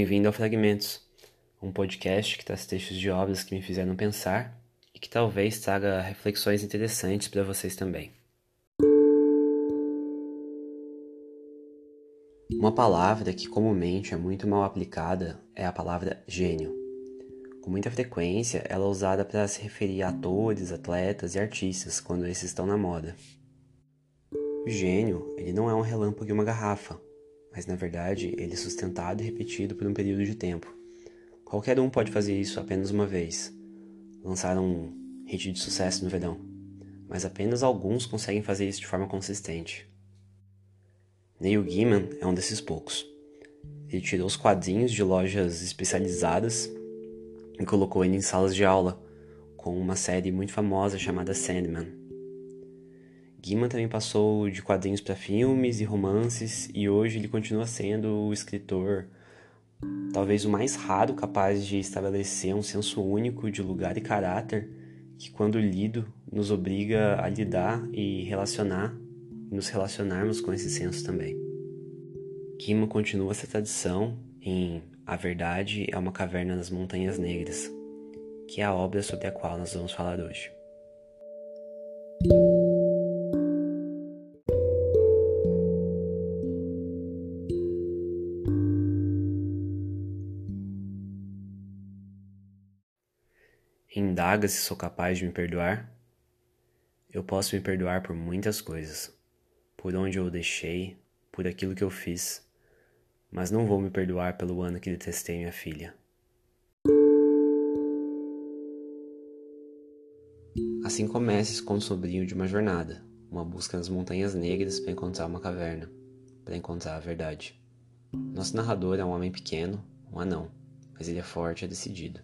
Bem-vindo ao Fragmentos, um podcast que traz textos de obras que me fizeram pensar e que talvez traga reflexões interessantes para vocês também. Uma palavra que comumente é muito mal aplicada é a palavra gênio. Com muita frequência, ela é usada para se referir a atores, atletas e artistas quando esses estão na moda. O gênio, ele não é um relâmpago em uma garrafa, mas na verdade ele é sustentado e repetido por um período de tempo. Qualquer um pode fazer isso apenas uma vez, lançar um hit de sucesso no verão, mas apenas alguns conseguem fazer isso de forma consistente. Neil Gaiman é um desses poucos. Ele tirou os quadrinhos de lojas especializadas e colocou ele em salas de aula, com uma série muito famosa chamada Sandman. Gaiman também passou de quadrinhos para filmes e romances e hoje ele continua sendo o escritor talvez o mais raro capaz de estabelecer um senso único de lugar e caráter que quando lido nos obriga a lidar e relacionar e nos relacionarmos com esse senso também. Gaiman continua essa tradição em A Verdade é uma Caverna nas Montanhas Negras, que é a obra sobre a qual nós vamos falar hoje. Indaga se sou capaz de me perdoar? Eu posso me perdoar por muitas coisas. Por onde eu o deixei, por aquilo que eu fiz. Mas não vou me perdoar pelo ano que detestei minha filha. Assim começa esse conto sobrinho de uma jornada, uma busca nas montanhas negras para encontrar uma caverna, para encontrar a verdade. Nosso narrador é um homem pequeno, um anão, mas ele é forte e decidido.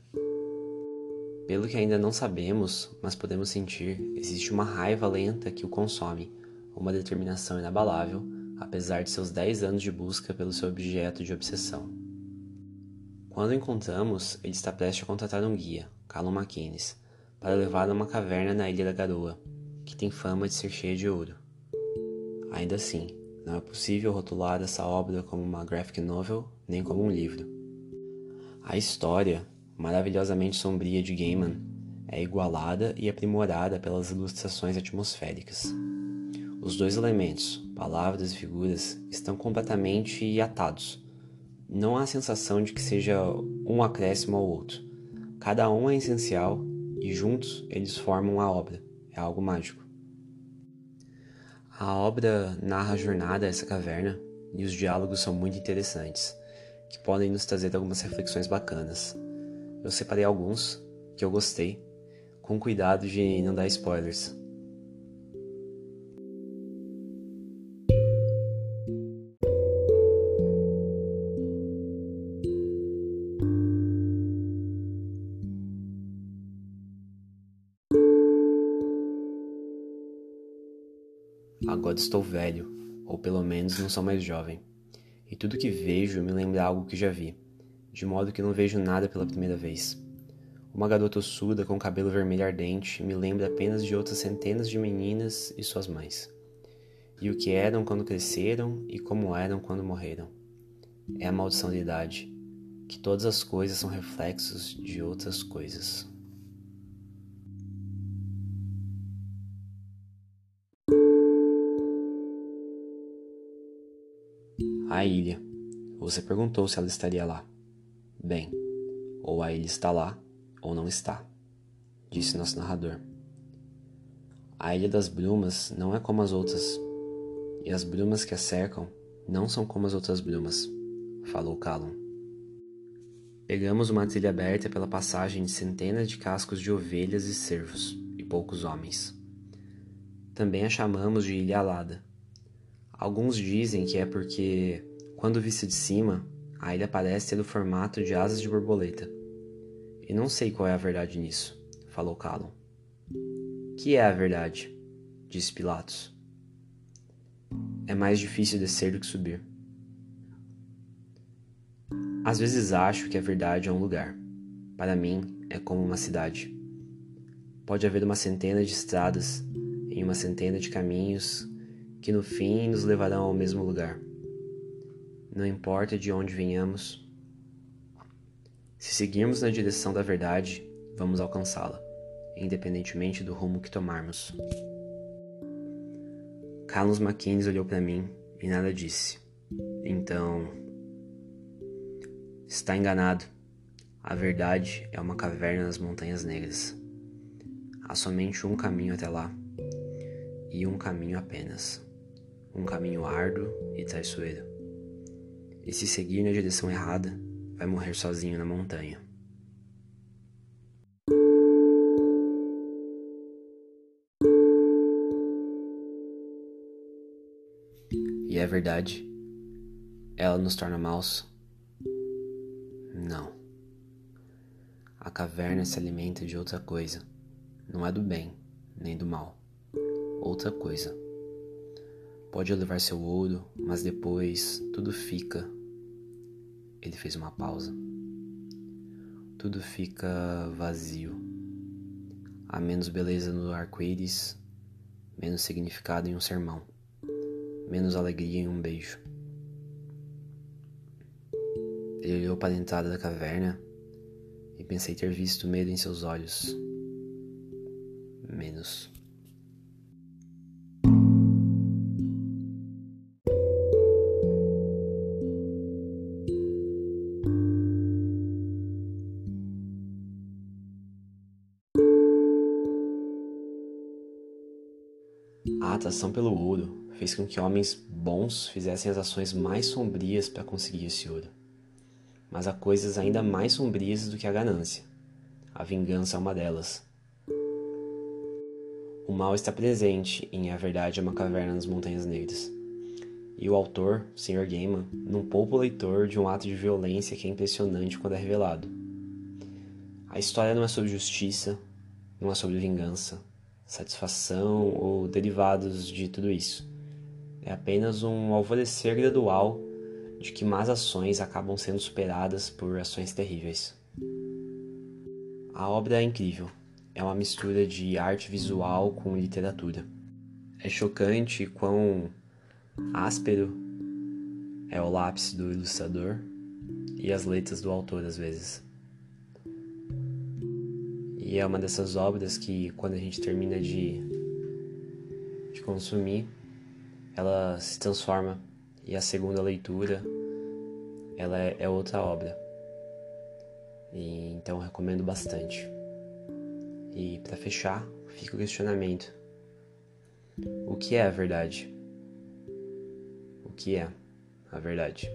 Pelo que ainda não sabemos, mas podemos sentir, existe uma raiva lenta que o consome, uma determinação inabalável, apesar de seus 10 anos de busca pelo seu objeto de obsessão. Quando o encontramos, ele está prestes a contratar um guia, Callum McInnes, para levar a uma caverna na Ilha da Garoa, que tem fama de ser cheia de ouro. Ainda assim, não é possível rotular essa obra como uma graphic novel nem como um livro. A história, maravilhosamente sombria de Gaiman é igualada e aprimorada pelas ilustrações atmosféricas. Os dois elementos, palavras e figuras, estão completamente atados. Não há sensação de que seja um acréscimo ao outro. Cada um é essencial e juntos eles formam a obra. É algo mágico. A obra narra a jornada a essa caverna e os diálogos são muito interessantes, que podem nos trazer algumas reflexões bacanas. Eu separei alguns que eu gostei, com cuidado de não dar spoilers. Agora estou velho, ou pelo menos não sou mais jovem, e tudo que vejo me lembra algo que já vi de modo que não vejo nada pela primeira vez. Uma garota surda com cabelo vermelho ardente me lembra apenas de outras centenas de meninas e suas mães. E o que eram quando cresceram e como eram quando morreram. É a maldição da idade, que todas as coisas são reflexos de outras coisas. A ilha. Você perguntou se ela estaria lá. Bem, ou a ilha está lá, ou não está, disse nosso narrador. A Ilha das Brumas não é como as outras, e as brumas que a cercam não são como as outras brumas, falou Callum. Pegamos uma trilha aberta pela passagem de centenas de cascos de ovelhas e cervos, e poucos homens. Também a chamamos de Ilha Alada. Alguns dizem que é porque, quando vista de cima, a ilha parece ter o formato de asas de borboleta. E não sei qual é a verdade nisso, falou Calum. Que é a verdade? disse Pilatos. É mais difícil descer do que subir. Às vezes acho que a verdade é um lugar. Para mim, é como uma cidade. Pode haver uma centena de estradas em uma centena de caminhos que no fim nos levarão ao mesmo lugar. Não importa de onde venhamos, Se seguirmos na direção da verdade, vamos alcançá-la, independentemente do rumo que tomarmos. Carlos Mackenzie olhou para mim e nada disse. Então, está enganado. A verdade é uma caverna nas Montanhas Negras. Há somente um caminho até lá, e um caminho apenas. Um caminho árduo e traiçoeiro. E se seguir na direção errada, vai morrer sozinho na montanha. E é verdade? Ela nos torna maus? Não. A caverna se alimenta de outra coisa. Não é do bem, nem do mal. Outra coisa. Pode levar seu ouro, mas depois tudo fica. Ele fez uma pausa. Tudo fica vazio. Há menos beleza no arco-íris, menos significado em um sermão, menos alegria em um beijo. Ele olhou para a entrada da caverna e pensei ter visto medo em seus olhos. Menos. A atração pelo ouro fez com que homens bons fizessem as ações mais sombrias para conseguir esse ouro. Mas há coisas ainda mais sombrias do que a ganância. A vingança é uma delas. O mal está presente em A Verdade é uma Caverna nas Montanhas Negras. E o autor, Sr. Gaiman, não poupa o leitor de um ato de violência que é impressionante quando é revelado. A história não é sobre justiça, não é sobre vingança, satisfação ou derivados de tudo isso. É apenas um alvorecer gradual de que más ações acabam sendo superadas por ações terríveis. A obra é incrível. É uma mistura de arte visual com literatura. É chocante quão áspero é o lápis do ilustrador e as letras do autor às vezes. E é uma dessas obras que, quando a gente termina de, de consumir, ela se transforma. E a segunda leitura, ela é, é outra obra. E, então, recomendo bastante. E para fechar, fica o questionamento: o que é a verdade? O que é a verdade?